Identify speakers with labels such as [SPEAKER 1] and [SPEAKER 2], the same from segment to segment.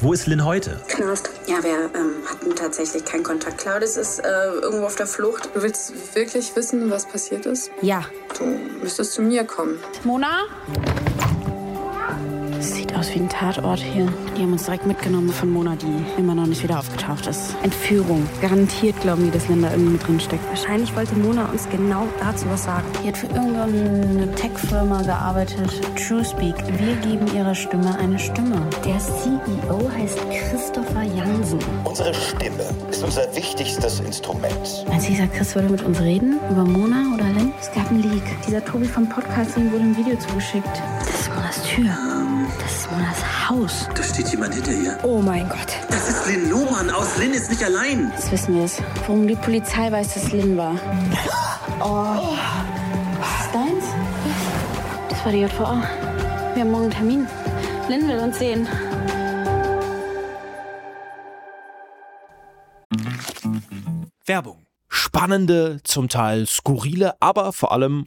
[SPEAKER 1] Wo ist Lynn heute?
[SPEAKER 2] Knast. Ja, wir ähm, hatten tatsächlich keinen Kontakt. Claudius ist äh, irgendwo auf der Flucht.
[SPEAKER 3] Du willst wirklich wissen, was passiert ist?
[SPEAKER 4] Ja.
[SPEAKER 3] Du müsstest zu mir kommen.
[SPEAKER 4] Mona? Sieht aus wie ein Tatort hier. Die haben uns direkt mitgenommen von Mona, die immer noch nicht wieder aufgetaucht ist. Entführung. Garantiert glauben die, dass Linda irgendwie mit drin steckt.
[SPEAKER 5] Wahrscheinlich wollte Mona uns genau dazu was sagen.
[SPEAKER 4] Die hat für irgendeine Tech-Firma gearbeitet. TrueSpeak. Wir geben ihrer Stimme eine Stimme.
[SPEAKER 5] Der CEO heißt Christopher Jansen.
[SPEAKER 6] Unsere Stimme ist unser wichtigstes Instrument.
[SPEAKER 4] Meinst du, dieser Chris würde mit uns reden? Über Mona oder Lynn? Es gab einen Leak. Dieser Tobi vom Podcasting wurde ein Video zugeschickt. Das ist Monas Tür. Das ist Monas Haus.
[SPEAKER 1] Da steht jemand hinter ihr.
[SPEAKER 5] Oh mein Gott.
[SPEAKER 1] Das ist Lynn Lohmann aus Lynn ist nicht allein.
[SPEAKER 4] Jetzt wissen wir es. Warum die Polizei weiß, dass Lynn war. Oh. Ist das deins? Das war die JVA. Wir haben morgen einen Termin. Lynn will uns sehen.
[SPEAKER 7] Werbung. Spannende, zum Teil skurrile, aber vor allem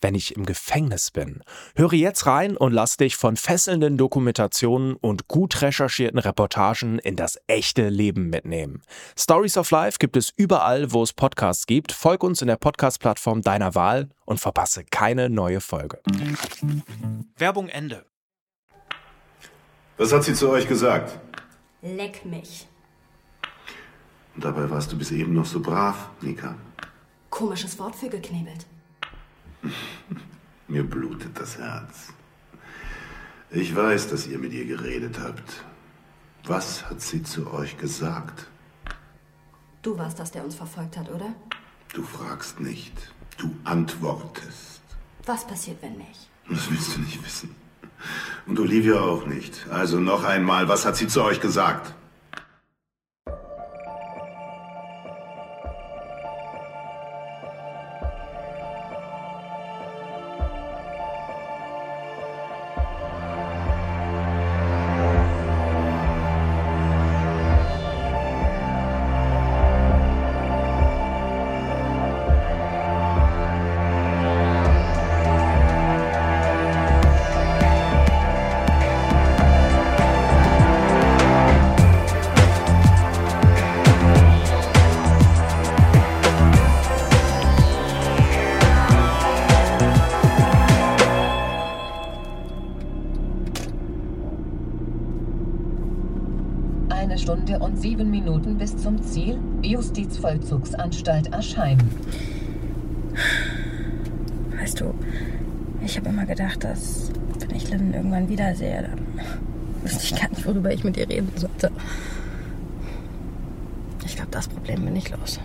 [SPEAKER 7] wenn ich im Gefängnis bin? Höre jetzt rein und lass dich von fesselnden Dokumentationen und gut recherchierten Reportagen in das echte Leben mitnehmen. Stories of Life gibt es überall, wo es Podcasts gibt. Folg uns in der Podcast-Plattform deiner Wahl und verpasse keine neue Folge. Werbung Ende.
[SPEAKER 8] Was hat sie zu euch gesagt?
[SPEAKER 5] Leck mich.
[SPEAKER 8] Und dabei warst du bis eben noch so brav, Nika.
[SPEAKER 5] Komisches Wort für geknebelt.
[SPEAKER 8] Mir blutet das Herz. Ich weiß, dass ihr mit ihr geredet habt. Was hat sie zu euch gesagt?
[SPEAKER 5] Du warst das, der uns verfolgt hat, oder?
[SPEAKER 8] Du fragst nicht, du antwortest.
[SPEAKER 5] Was passiert, wenn nicht?
[SPEAKER 8] Das willst du nicht wissen. Und Olivia auch nicht. Also noch einmal, was hat sie zu euch gesagt?
[SPEAKER 9] Eine Stunde und sieben Minuten bis zum Ziel, Justizvollzugsanstalt Aschheim.
[SPEAKER 5] Weißt du, ich habe immer gedacht, dass wenn ich Lynn irgendwann wiedersehe, dann wüsste ich gar nicht, worüber ich mit ihr reden sollte. Ich glaube, das Problem bin ich los.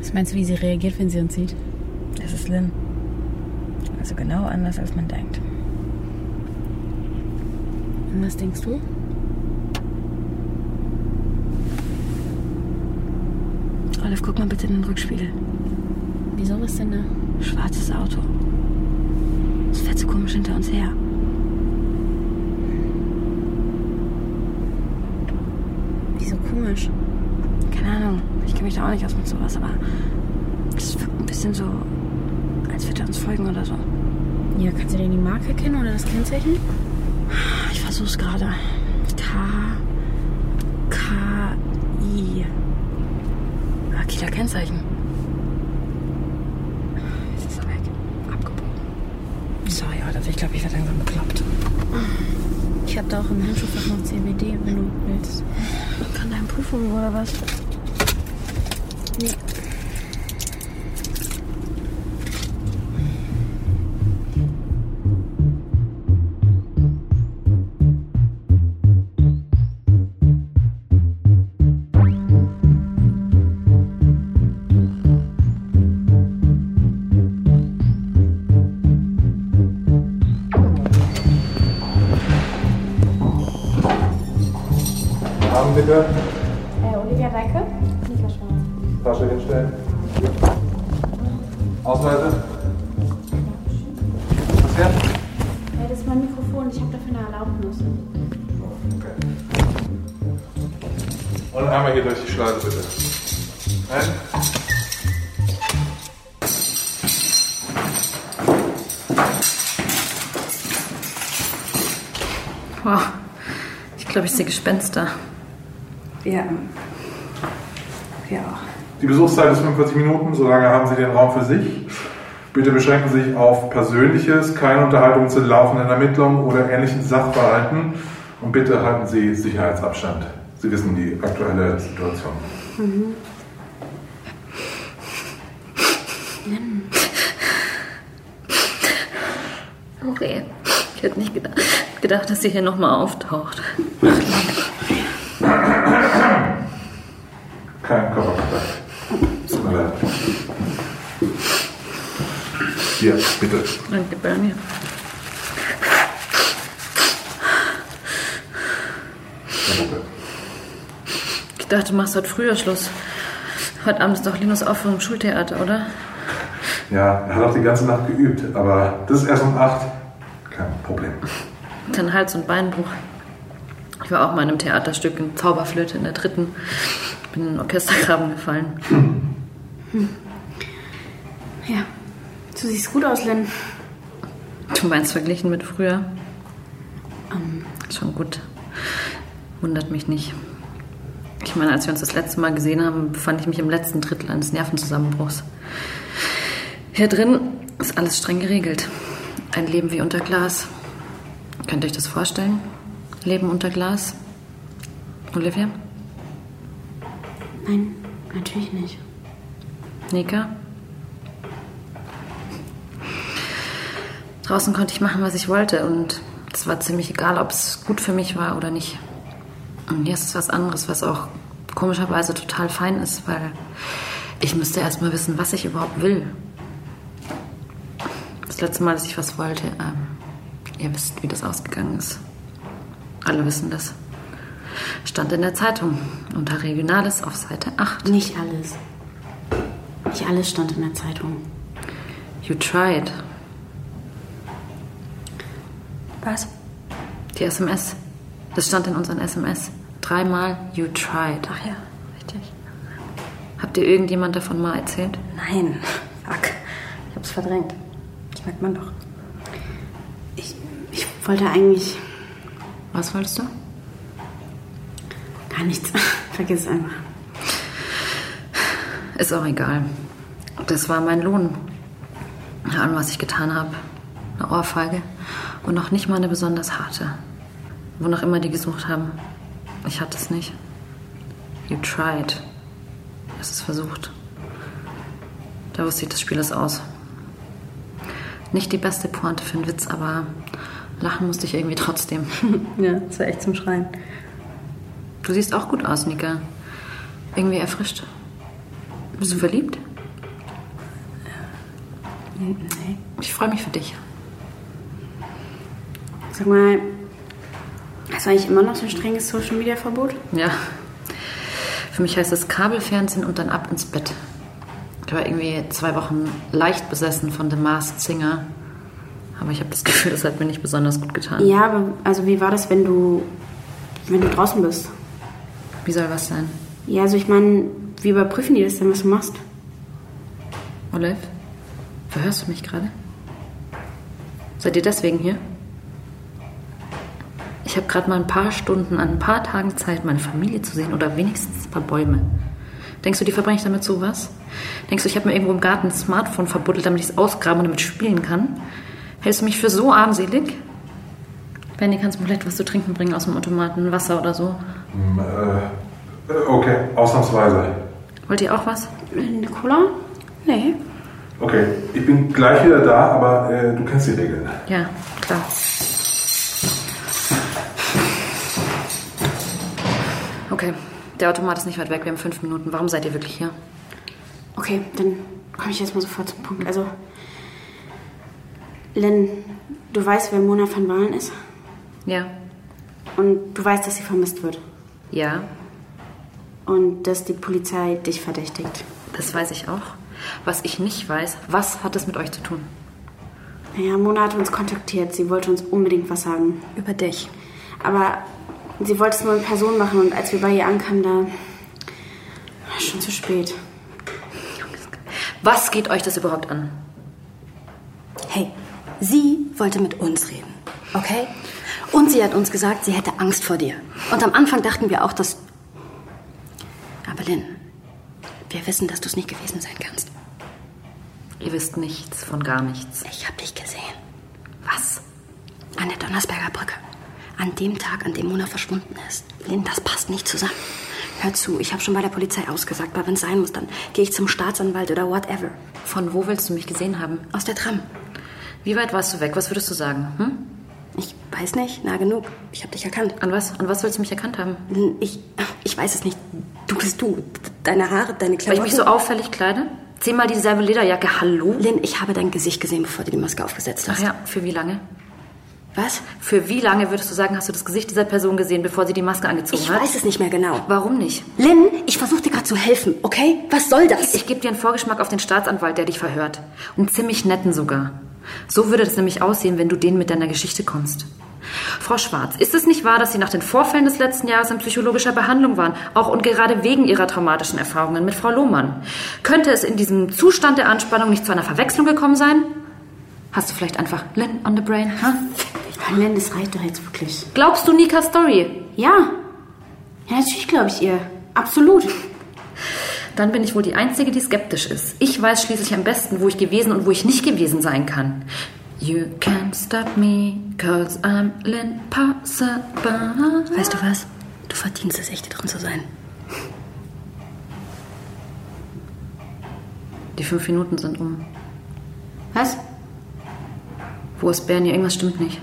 [SPEAKER 4] Was meinst du, wie sie reagiert, wenn sie uns sieht?
[SPEAKER 5] Das ist Lynn. Also genau anders, als man denkt.
[SPEAKER 4] Und was denkst du?
[SPEAKER 5] Olive, guck mal bitte in den Rückspiegel.
[SPEAKER 4] Wieso, was denn da?
[SPEAKER 5] Schwarzes Auto. Es fährt so komisch hinter uns her.
[SPEAKER 4] Wieso komisch?
[SPEAKER 5] Keine Ahnung. Ich kenne mich da auch nicht aus mit sowas, aber es wirkt ein bisschen so, als würde er uns folgen oder so.
[SPEAKER 4] Ja, kannst du denn die Marke erkennen oder das Kennzeichen?
[SPEAKER 5] Ich versuch's gerade. K. Kennzeichen. Jetzt ist er weg. Abgebogen. Sorry, Alter. Ich glaube, ich werde langsam bekloppt.
[SPEAKER 4] Ich habe da auch im Handschuhfach noch CBD, wenn du willst.
[SPEAKER 5] Kann deine Prüfung oder was?
[SPEAKER 4] Nee.
[SPEAKER 10] Bitte.
[SPEAKER 4] Äh, Olivia Deike? Nika Schwarz.
[SPEAKER 10] Tasche hinstellen. Ausweise. Was her?
[SPEAKER 4] mein Mikrofon. Ich habe dafür eine Erlaubnis.
[SPEAKER 10] Und einmal hier durch die Schleuse, bitte. Nein?
[SPEAKER 11] Wow. Ich glaube, ich sehe Gespenster.
[SPEAKER 2] Ja. Ja auch.
[SPEAKER 10] Die Besuchszeit ist 45 Minuten, solange haben Sie den Raum für sich. Bitte beschränken Sie sich auf Persönliches, keine Unterhaltung zu laufenden Ermittlungen oder ähnlichen Sachverhalten und bitte halten Sie Sicherheitsabstand. Sie wissen die aktuelle Situation.
[SPEAKER 4] Mhm.
[SPEAKER 11] Okay. Ich hätte nicht gedacht, gedacht dass sie hier nochmal auftaucht.
[SPEAKER 10] Hier, bitte.
[SPEAKER 11] Danke, Bernie. Ich dachte, du machst heute früher Schluss. Heute Abend ist doch Linus Aufführung im Schultheater, oder?
[SPEAKER 10] Ja, er hat auch die ganze Nacht geübt, aber das ist erst um 8. Kein Problem.
[SPEAKER 11] Dann Hals- und Beinbruch. Ich war auch mal in einem Theaterstück in Zauberflöte in der dritten. Bin in den Orchestergraben gefallen.
[SPEAKER 4] Hm. Ja, du siehst gut aus, Lynn.
[SPEAKER 11] Du meinst verglichen mit früher?
[SPEAKER 4] Ähm,
[SPEAKER 11] Schon gut. Wundert mich nicht. Ich meine, als wir uns das letzte Mal gesehen haben, befand ich mich im letzten Drittel eines Nervenzusammenbruchs. Hier drin ist alles streng geregelt. Ein Leben wie unter Glas. Könnt ihr euch das vorstellen? Leben unter Glas? Olivia?
[SPEAKER 4] Nein, natürlich nicht.
[SPEAKER 11] Nika? Draußen konnte ich machen, was ich wollte und es war ziemlich egal, ob es gut für mich war oder nicht. Und hier ist was anderes, was auch komischerweise total fein ist, weil ich müsste erst mal wissen, was ich überhaupt will. Das letzte Mal, dass ich was wollte, ähm, ihr wisst, wie das ausgegangen ist. Alle wissen das. Stand in der Zeitung unter Regionales auf Seite 8.
[SPEAKER 4] Nicht alles. Nicht alles stand in der Zeitung.
[SPEAKER 11] You tried.
[SPEAKER 4] Was?
[SPEAKER 11] Die SMS. Das stand in unseren SMS. Dreimal You tried.
[SPEAKER 4] Ach ja, richtig.
[SPEAKER 11] Habt ihr irgendjemand davon mal erzählt?
[SPEAKER 4] Nein, fuck. Ich hab's verdrängt. Das merkt man doch. Ich, ich wollte eigentlich
[SPEAKER 11] Was wolltest du?
[SPEAKER 4] gar nichts. Vergiss es einfach.
[SPEAKER 11] Ist auch egal. Das war mein Lohn. An was ich getan habe. Eine Ohrfeige. Und noch nicht mal eine besonders harte. Wonach immer die gesucht haben. Ich hatte es nicht. You tried. Es versucht. Da wusste ich, das Spiel ist aus. Nicht die beste Pointe für einen Witz, aber lachen musste ich irgendwie trotzdem.
[SPEAKER 4] Ja, das war echt zum Schreien.
[SPEAKER 11] Du siehst auch gut aus, Nika. Irgendwie erfrischt. Bist du verliebt?
[SPEAKER 4] Nee.
[SPEAKER 11] Ich freue mich für dich.
[SPEAKER 4] Sag mal, hast du eigentlich immer noch so ein strenges Social Media Verbot?
[SPEAKER 11] Ja. Für mich heißt es Kabelfernsehen und dann ab ins Bett. Ich war irgendwie zwei Wochen leicht besessen von The Masked Singer. Aber ich habe das Gefühl, das hat mir nicht besonders gut getan.
[SPEAKER 4] Ja, aber also wie war das, wenn du wenn du draußen bist?
[SPEAKER 11] Wie soll was sein?
[SPEAKER 4] Ja, also ich meine, wie überprüfen die das denn, was du machst?
[SPEAKER 11] Olive, verhörst du mich gerade? Seid ihr deswegen hier? Ich habe gerade mal ein paar Stunden an ein paar Tagen Zeit, meine Familie zu sehen oder wenigstens ein paar Bäume. Denkst du, die verbringe ich damit sowas? Denkst du, ich habe mir irgendwo im Garten ein Smartphone verbuddelt, damit ich es ausgraben und damit spielen kann? Hältst du mich für so armselig? Benny, kannst du mir vielleicht was zu trinken bringen aus dem Automaten? Wasser oder so?
[SPEAKER 10] Hm, äh, okay, ausnahmsweise.
[SPEAKER 11] Wollt ihr auch was?
[SPEAKER 4] Eine Cola? Nee.
[SPEAKER 10] Okay, ich bin gleich wieder da, aber äh, du kennst die Regeln.
[SPEAKER 11] Ja, klar. Der Automat ist nicht weit weg. Wir haben fünf Minuten. Warum seid ihr wirklich hier?
[SPEAKER 4] Okay, dann komme ich jetzt mal sofort zum Punkt. Also, Len, du weißt, wer Mona van Walen ist?
[SPEAKER 11] Ja.
[SPEAKER 4] Und du weißt, dass sie vermisst wird.
[SPEAKER 11] Ja,
[SPEAKER 4] Und dass die Polizei dich verdächtigt.
[SPEAKER 11] das weiß ich auch. Was ich nicht weiß, was hat es mit euch zu tun?
[SPEAKER 4] Naja, Mona hat uns kontaktiert. Sie wollte uns unbedingt was sagen.
[SPEAKER 11] Über dich.
[SPEAKER 4] Aber sie wollte es nur in Person machen und als wir bei ihr ankamen, da war schon zu spät.
[SPEAKER 11] Was geht euch das überhaupt an?
[SPEAKER 5] Hey, sie wollte mit uns reden, okay? Und sie hat uns gesagt, sie hätte Angst vor dir. Und am Anfang dachten wir auch, dass... Aber Lynn, wir wissen, dass du es nicht gewesen sein kannst.
[SPEAKER 11] Ihr wisst nichts von gar nichts.
[SPEAKER 5] Ich habe dich gesehen. Was? An der Donnersberger Brücke. An dem Tag, an dem Mona verschwunden ist. Lynn, das passt nicht zusammen. Hör zu, ich habe schon bei der Polizei ausgesagt, aber wenn es sein muss, dann gehe ich zum Staatsanwalt oder whatever.
[SPEAKER 11] Von wo willst du mich gesehen haben?
[SPEAKER 5] Aus der Tram.
[SPEAKER 11] Wie weit warst du weg? Was würdest du sagen? Hm?
[SPEAKER 5] Ich weiß nicht, nah genug. Ich habe dich erkannt.
[SPEAKER 11] An was? An was willst du mich erkannt haben?
[SPEAKER 5] Ich, ich weiß es nicht. Du bist du. Deine Haare, deine Klamotten.
[SPEAKER 11] Weil ich mich so auffällig kleide? Zehnmal dieselbe Lederjacke. Hallo?
[SPEAKER 5] Lynn, ich habe dein Gesicht gesehen, bevor du die Maske aufgesetzt hast.
[SPEAKER 11] Ach ja, für wie lange?
[SPEAKER 5] Was?
[SPEAKER 11] Für wie lange würdest du sagen, hast du das Gesicht dieser Person gesehen, bevor sie die Maske angezogen
[SPEAKER 5] Ich
[SPEAKER 11] hat?
[SPEAKER 5] weiß es nicht mehr genau.
[SPEAKER 11] Warum nicht?
[SPEAKER 5] Lynn, ich versuche dir gerade zu helfen, okay? Was soll das?
[SPEAKER 11] Ich gebe dir einen Vorgeschmack auf den Staatsanwalt, der dich verhört. Und ziemlich netten sogar. So würde das nämlich aussehen, wenn du denen mit deiner Geschichte kommst. Frau Schwarz, ist es nicht wahr, dass Sie nach den Vorfällen des letzten Jahres in psychologischer Behandlung waren, auch und gerade wegen Ihrer traumatischen Erfahrungen mit Frau Lohmann? Könnte es in diesem Zustand der Anspannung nicht zu einer Verwechslung gekommen sein? Hast du vielleicht einfach Lynn on the brain? Huh?
[SPEAKER 4] Lynn, das reicht doch jetzt wirklich.
[SPEAKER 11] Glaubst du Nikas Story?
[SPEAKER 4] Ja. Ja, natürlich glaube ich ihr. Absolut.
[SPEAKER 11] Dann bin ich wohl die Einzige, die skeptisch ist. Ich weiß schließlich am besten, wo ich gewesen und wo ich nicht gewesen sein kann. You can't stop me, cause I'm impossible.
[SPEAKER 5] Weißt du was? Du verdienst es echt, hier drin zu sein.
[SPEAKER 11] Die fünf Minuten sind um.
[SPEAKER 4] Was?
[SPEAKER 11] Wo ist Bernie? Irgendwas stimmt nicht.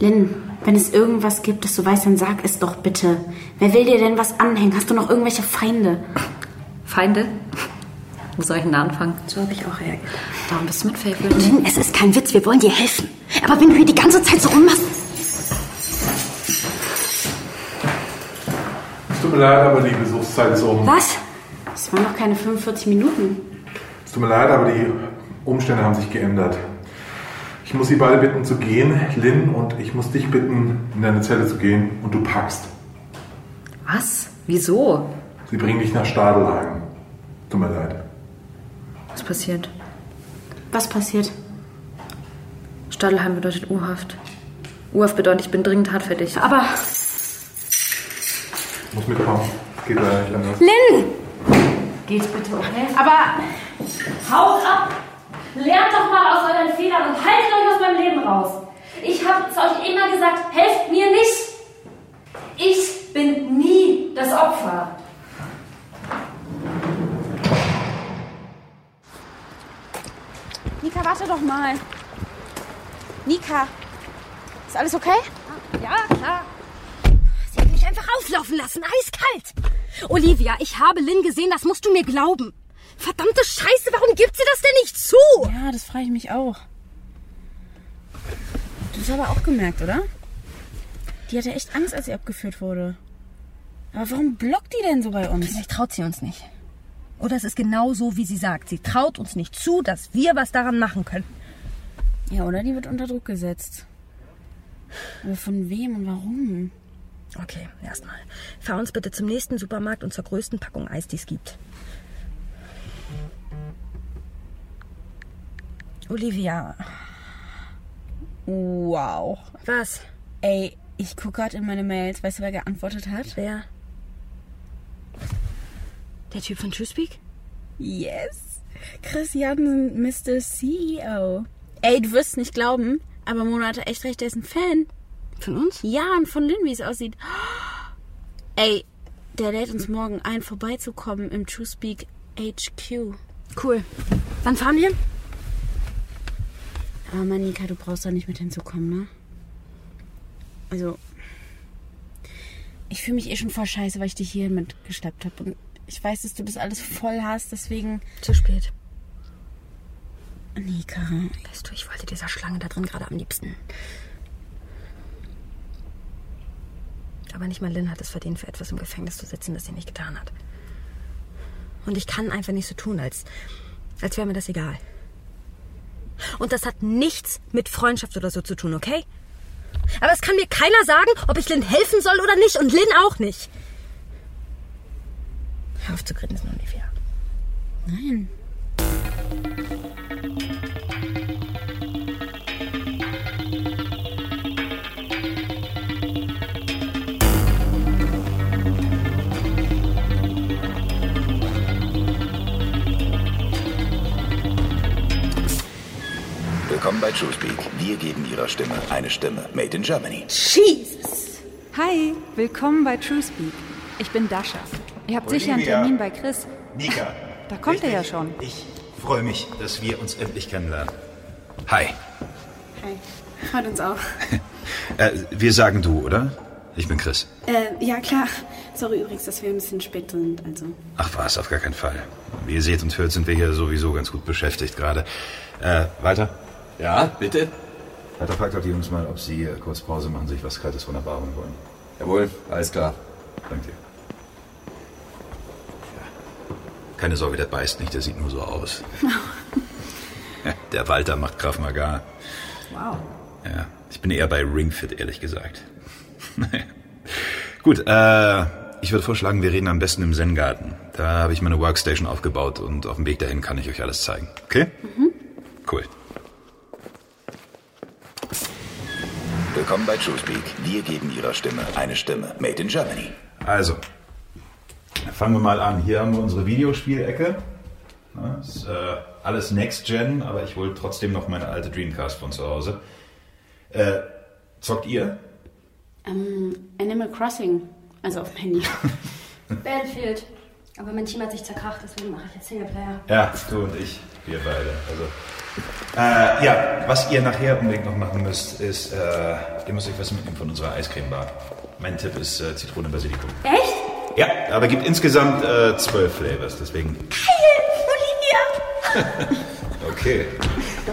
[SPEAKER 4] Lynn, wenn es irgendwas gibt, das du weißt, dann sag es doch bitte. Wer will dir denn was anhängen? Hast du noch irgendwelche Feinde?
[SPEAKER 11] Feinde? Wo soll ich denn da anfangen?
[SPEAKER 5] So habe ich auch reagiert.
[SPEAKER 11] Warum bist du mit Favorite?
[SPEAKER 5] Lynn, es ist kein Witz, wir wollen dir helfen. Aber wenn du hier die ganze Zeit so rummachst...
[SPEAKER 10] Es tut mir leid, aber die Besuchszeit ist um.
[SPEAKER 5] Was?
[SPEAKER 4] Es waren noch keine 45 Minuten.
[SPEAKER 10] Es tut mir leid, aber die Umstände haben sich geändert. Ich muss Sie beide bitten zu gehen, Lynn, und ich muss dich bitten, in deine Zelle zu gehen und du packst.
[SPEAKER 11] Was? Wieso?
[SPEAKER 10] Sie bringen dich nach Stadelhagen. Tut mir leid.
[SPEAKER 11] Was passiert?
[SPEAKER 4] Was passiert?
[SPEAKER 11] Stadelheim bedeutet U-Haft. U-Haft bedeutet, ich bin dringend tatverdächtig.
[SPEAKER 4] Aber
[SPEAKER 10] Ich muss mitkommen. Geht leider nicht anders.
[SPEAKER 5] Lynn!
[SPEAKER 11] Geht's bitte, okay?
[SPEAKER 4] Aber
[SPEAKER 12] Haut ab! Lernt doch mal aus euren Fehlern und haltet euch aus meinem Leben raus. Ich habe es euch immer gesagt, helft mir nicht. Ich bin nie das Opfer.
[SPEAKER 4] Nika, warte doch mal. Nika, ist alles okay?
[SPEAKER 12] Ja, klar. Sie hat mich einfach auflaufen lassen, eiskalt. Olivia, ich habe Lynn gesehen, das musst du mir glauben. Verdammte Scheiße, warum gibt sie das denn nicht zu?
[SPEAKER 4] Ja, das frage ich mich auch. Du hast aber auch gemerkt, oder? Die hatte echt Angst, als sie abgeführt wurde. Aber warum blockt die denn so bei uns?
[SPEAKER 12] Vielleicht traut sie uns nicht. Oder es ist genau so, wie sie sagt. Sie traut uns nicht zu, dass wir was daran machen können.
[SPEAKER 4] Ja, oder die wird unter Druck gesetzt. Aber von wem und warum?
[SPEAKER 12] Okay, erstmal. Fahr uns bitte zum nächsten Supermarkt und zur größten Packung Eis, die es gibt. Olivia.
[SPEAKER 4] Wow.
[SPEAKER 12] Was?
[SPEAKER 4] Ey, ich gucke gerade in meine Mails. Weißt du, wer geantwortet hat?
[SPEAKER 12] Wer? Der Typ von TrueSpeak?
[SPEAKER 4] Yes. Chris Jansen, Mr. CEO. Ey, du wirst nicht glauben, aber Mona hatte echt recht, der ist ein Fan.
[SPEAKER 12] Von uns?
[SPEAKER 4] Ja, und von Lynn, wie es aussieht. Ey, der lädt uns morgen ein, vorbeizukommen im TrueSpeak HQ.
[SPEAKER 12] Cool. Wann fahren wir?
[SPEAKER 4] Aber Manika, du brauchst da nicht mit hinzukommen, ne? Also, ich fühle mich eh schon voll scheiße, weil ich dich hier mitgeschleppt habe. Und ich weiß, dass du das alles voll hast, deswegen...
[SPEAKER 12] Zu spät.
[SPEAKER 4] Nika.
[SPEAKER 12] Weißt du, ich wollte dieser Schlange da drin gerade am liebsten. Aber nicht mal Lynn hat es verdient, für etwas im Gefängnis zu sitzen, das sie nicht getan hat. Und ich kann einfach nicht so tun, als, als wäre mir das egal.
[SPEAKER 5] Und das hat nichts mit Freundschaft oder so zu tun, okay? Aber es kann mir keiner sagen, ob ich Lynn helfen soll oder nicht. Und Lynn auch nicht. Hör auf zu grinsen, Olivia.
[SPEAKER 4] Nein.
[SPEAKER 6] Willkommen bei TrueSpeak. Wir geben Ihrer Stimme eine Stimme. Made in Germany.
[SPEAKER 13] Jesus! Hi, willkommen bei TrueSpeak. Ich bin Dasha. Ihr habt sicher einen. Termin bei Chris.
[SPEAKER 14] Nika.
[SPEAKER 13] Da kommt er ja schon.
[SPEAKER 14] Ich freue mich, dass wir uns endlich kennenlernen. Hi.
[SPEAKER 15] Hi. Freut uns auch.
[SPEAKER 14] Äh, wir sagen du, oder? Ich bin Chris.
[SPEAKER 15] Äh, ja, klar. Sorry übrigens, dass wir ein bisschen spät sind. Also.
[SPEAKER 14] Ach was, auf gar keinen Fall. Wie ihr seht und hört, sind wir hier sowieso ganz gut beschäftigt gerade. Äh, weiter?
[SPEAKER 16] Ja, bitte?
[SPEAKER 14] Weiter fragt doch die Jungs mal, ob sie äh, kurz Pause machen, sich was Kaltes von der Bar holen wollen.
[SPEAKER 16] Jawohl, alles klar.
[SPEAKER 14] Danke dir. Keine Sorge, der beißt nicht, der sieht nur so aus. Der Walter macht Krav Maga.
[SPEAKER 15] Wow.
[SPEAKER 14] Ja, ich bin eher bei Ring Fit, ehrlich gesagt. Gut, äh, ich würde vorschlagen, wir reden am besten im Zen-Garten. Da habe ich meine Workstation aufgebaut und auf dem Weg dahin kann ich euch alles zeigen. Okay? Cool.
[SPEAKER 6] Willkommen bei TrueSpeak. Wir geben Ihrer Stimme eine Stimme. Made in Germany.
[SPEAKER 14] Also, fangen wir mal an. Hier haben wir unsere Videospielecke. Ja, ist, äh, alles Next Gen, aber ich hole trotzdem noch meine alte Dreamcast von zu Hause. Äh, zockt ihr?
[SPEAKER 15] Ähm, Animal Crossing. Also auf dem Handy.
[SPEAKER 5] Battlefield. Aber mein Team hat sich zerkracht, deswegen mache ich jetzt Singleplayer.
[SPEAKER 14] Ja, du und ich, wir beide. Also, äh, ja, was ihr nachher unbedingt noch machen müsst, ist, äh, ihr müsst euch was mitnehmen von unserer Eiscremebar. Mein Tipp ist äh, Zitrone Basilikum.
[SPEAKER 5] Echt?
[SPEAKER 14] Ja, aber gibt insgesamt äh, zwölf Flavors, deswegen.
[SPEAKER 5] Olivia!
[SPEAKER 14] Okay.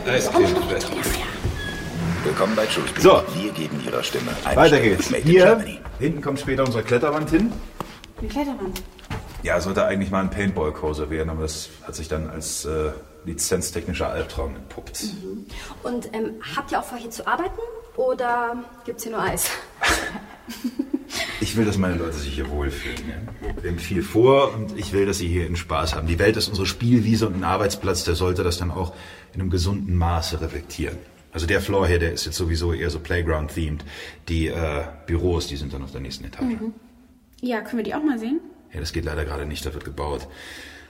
[SPEAKER 14] Eiscreme.
[SPEAKER 6] Willkommen bei TrueSpeak.
[SPEAKER 14] So.
[SPEAKER 6] Wir geben Ihrer Stimme eine
[SPEAKER 14] Weiter geht's. Hier, hinten kommt später unsere Kletterwand hin.
[SPEAKER 15] Eine Kletterwand.
[SPEAKER 14] Ja, sollte eigentlich mal ein Paintball-Coaster werden, aber das hat sich dann als äh, lizenztechnischer Albtraum entpuppt.
[SPEAKER 5] Und ähm, habt ihr auch vor, hier zu arbeiten? Oder gibt's hier nur Eis?
[SPEAKER 14] Ich will, dass meine Leute sich hier wohlfühlen. Wir haben viel vor und ich will, dass sie hier einen Spaß haben. Die Welt ist unsere Spielwiese und ein Arbeitsplatz, der sollte das dann auch in einem gesunden Maße reflektieren. Also der Floor hier, der ist jetzt sowieso eher so Playground-themed. Die äh, Büros, die sind dann auf der nächsten Etage.
[SPEAKER 15] Mhm. Ja, können wir die auch mal sehen?
[SPEAKER 14] Ja, das geht leider gerade nicht, da wird gebaut.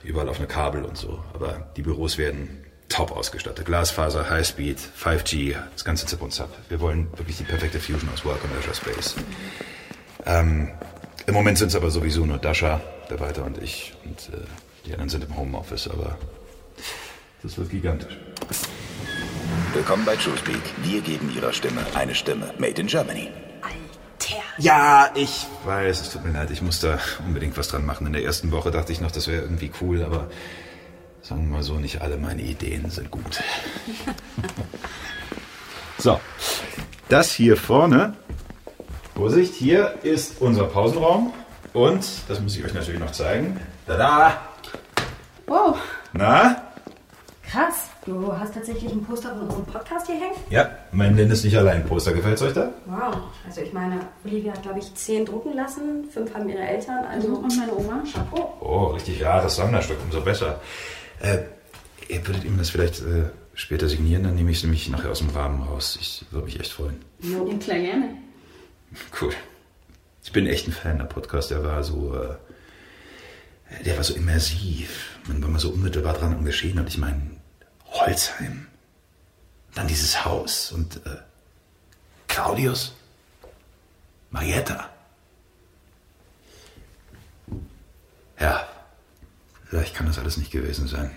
[SPEAKER 14] Überall auf eine Kabel und so. Aber die Büros werden top ausgestattet. Glasfaser, Highspeed, 5G, das ganze Zip und Zap. Wir wollen wirklich die perfekte Fusion aus Work und Leisure Space. Ähm, Im Moment sind es aber sowieso nur Dasha, der Walter und ich. Und äh, die anderen sind im Homeoffice, aber das wird gigantisch.
[SPEAKER 6] Willkommen bei TrueSpeak. Wir geben Ihrer Stimme eine Stimme. Made in Germany.
[SPEAKER 14] Ja, ich weiß, es tut mir leid, ich muss da unbedingt was dran machen. In der ersten Woche dachte ich noch, das wäre irgendwie cool, aber sagen wir mal so, nicht alle meine Ideen sind gut. So, das hier vorne, Vorsicht, hier ist unser Pausenraum und, das muss ich euch natürlich noch zeigen, tada,
[SPEAKER 15] Wow.
[SPEAKER 14] na?
[SPEAKER 5] Krass. Du hast tatsächlich ein Poster von unserem Podcast hier hängen?
[SPEAKER 14] Ja, mein Lynn ist nicht allein Poster, gefällt's euch da?
[SPEAKER 5] Wow. Also ich meine, Olivia hat, glaube ich, zehn drucken lassen. Fünf haben ihre Eltern. Also
[SPEAKER 15] Und meine Oma.
[SPEAKER 5] Chapeau.
[SPEAKER 14] Oh, richtig rares Sammlerstück, umso besser. Äh, ihr würdet ihm das vielleicht äh, später signieren, dann nehme ich es nämlich nachher aus dem Rahmen raus. Ich würde mich echt freuen.
[SPEAKER 15] Ja, klar, gerne.
[SPEAKER 14] Cool. Ich bin echt ein Fan der Podcast. Der war so, äh, der war so immersiv. Man war mal so unmittelbar dran am Geschehen. Und ich meine, Holzheim. Dann dieses Haus und äh, Claudius. Marietta. Ja, vielleicht kann das alles nicht gewesen sein.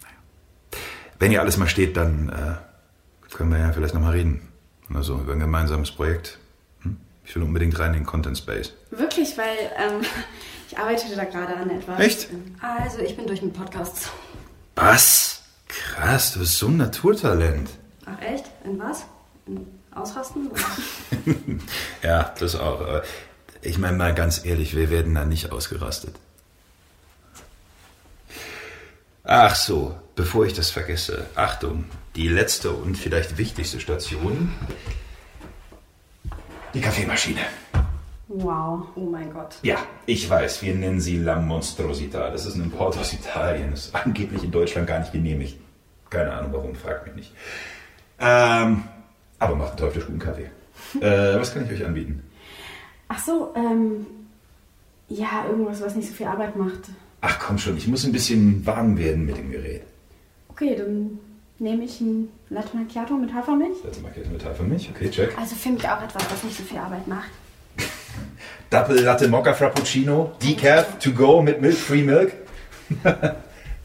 [SPEAKER 14] Naja. Wenn ihr alles mal steht, dann äh, können wir ja vielleicht nochmal reden. Also über ein gemeinsames Projekt. Hm? Ich will unbedingt rein in den Content Space.
[SPEAKER 15] Wirklich, weil ähm, ich arbeitete da gerade an etwas.
[SPEAKER 14] Echt?
[SPEAKER 5] Also ich bin durch mit Podcasts.
[SPEAKER 14] Was? Krass, du bist so ein Naturtalent.
[SPEAKER 5] Ach echt? In was? In Ausrasten?
[SPEAKER 14] Ja, das auch. aber Ich meine mal ganz ehrlich, wir werden da nicht ausgerastet. Ach so, bevor ich das vergesse. Achtung, die letzte und vielleicht wichtigste Station. Die Kaffeemaschine.
[SPEAKER 15] Wow. Oh mein Gott.
[SPEAKER 14] Ja, ich weiß, wir nennen sie La Monstrosità. Das ist ein Import aus Italien. Das ist angeblich in Deutschland gar nicht genehmigt. Keine Ahnung warum, fragt mich nicht. Ähm, aber macht einen teuflisch guten Kaffee. Äh, was kann ich euch anbieten?
[SPEAKER 15] Ach so, ähm. Ja, irgendwas, was nicht so viel Arbeit macht.
[SPEAKER 14] Ach komm schon, ich muss ein bisschen warm werden mit dem Gerät.
[SPEAKER 15] Okay, dann nehme ich ein Latte Macchiato mit Hafermilch.
[SPEAKER 14] Latte Macchiato mit Hafermilch, okay, check.
[SPEAKER 15] Also für mich auch etwas, was nicht so viel Arbeit macht.
[SPEAKER 14] Double Latte Mocca Frappuccino, Decaf to go mit Milk, Free Milk.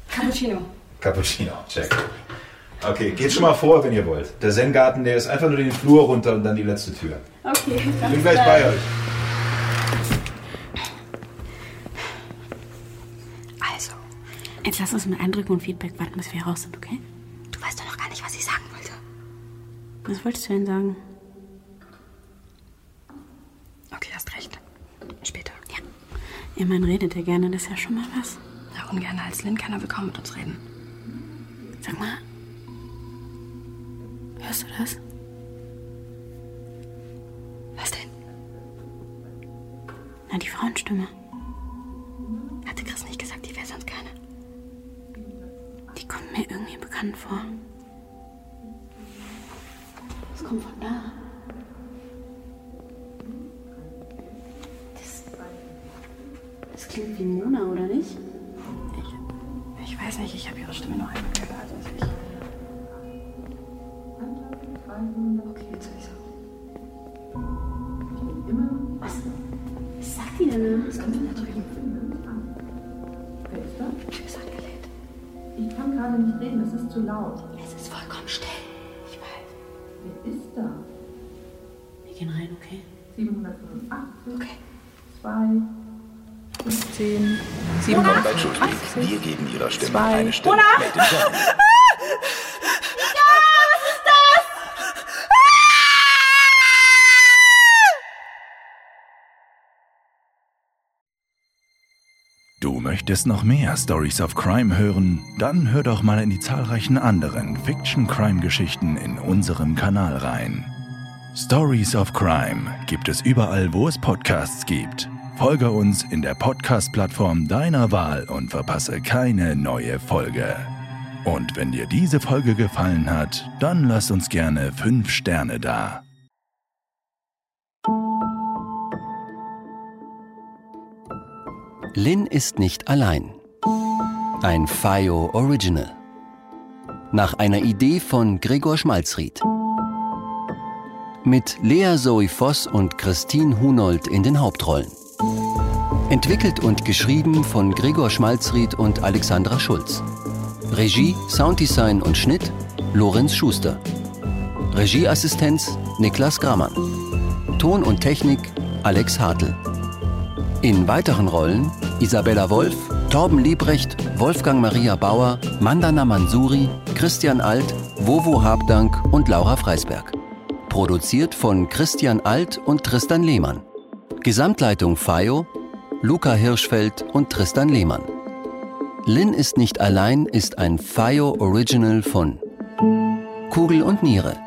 [SPEAKER 15] Cappuccino.
[SPEAKER 14] Cappuccino, check. Okay, geht schon mal vor, wenn ihr wollt. Der Zen-Garten, der ist einfach nur den Flur runter und dann die letzte Tür.
[SPEAKER 15] Okay,
[SPEAKER 14] Ich bin gleich bei euch.
[SPEAKER 5] Also, jetzt lass uns mit Eindrücken und Feedback warten, bis wir raus sind, okay? Du weißt doch noch gar nicht, was ich sagen wollte. Was wolltest du denn sagen? Okay, hast recht. Später. Ja. Ihr Mann redet ja gerne, das ist ja schon mal was. Ja, ungern als Lynn kann er willkommen mit uns reden. Sag mal. Hörst du das? Was denn? Na, die Frauenstimme. Hatte Chris nicht gesagt, die wäre sonst keine? Die kommt mir irgendwie bekannt vor. Das kommt von da. Das, das klingt wie Mona, oder nicht? Ich, ich weiß nicht, ich habe ihre Stimme nur einmal gehört. Also ich okay, jetzt hab ich's auch. Was? Was sagt die denn? Das kommt von da drüben.
[SPEAKER 17] Wer ist da?
[SPEAKER 5] Tschüss, angelehnt.
[SPEAKER 17] Ich kann gerade nicht reden, es ist zu laut.
[SPEAKER 5] Es ist vollkommen still. Ich weiß.
[SPEAKER 17] Wer ist da?
[SPEAKER 5] Wir gehen rein, okay?
[SPEAKER 17] 785.
[SPEAKER 5] Okay.
[SPEAKER 17] 2.
[SPEAKER 3] 15,
[SPEAKER 6] Bei Schutzweg. Wir geben Ihrer Stimme
[SPEAKER 3] Zwei.
[SPEAKER 6] eine Stimme.
[SPEAKER 3] Mona!
[SPEAKER 6] Made in Germany.
[SPEAKER 18] Du möchtest noch mehr Stories of Crime hören? Dann hör doch mal in die zahlreichen anderen Fiction-Crime-Geschichten in unserem Kanal rein. Stories of Crime gibt es überall, wo es Podcasts gibt. Folge uns in der Podcast-Plattform deiner Wahl und verpasse keine neue Folge. Und wenn dir diese Folge gefallen hat, dann lass uns gerne 5 Sterne da.
[SPEAKER 19] Lynn ist nicht allein. Ein FIO Original. Nach einer Idee von Gregor Schmalzried. Mit Lea Zoe Voss und Christine Hunold in den Hauptrollen. Entwickelt und geschrieben von Gregor Schmalzried und Alexandra Schulz. Regie, Sounddesign und Schnitt Lorenz Schuster. Regieassistenz Niklas Grammann. Ton und Technik Alex Hartl. In weiteren Rollen Isabella Wolf, Torben Liebrecht, Wolfgang Maria Bauer, Mandana Mansuri, Christian Alt, Wovo Habdank und Laura Freisberg. Produziert von Christian Alt und Tristan Lehmann. Gesamtleitung FIO, Luca Hirschfeld und Tristan Lehmann. Lynn ist nicht allein ist ein FIO Original von Kugel und Niere.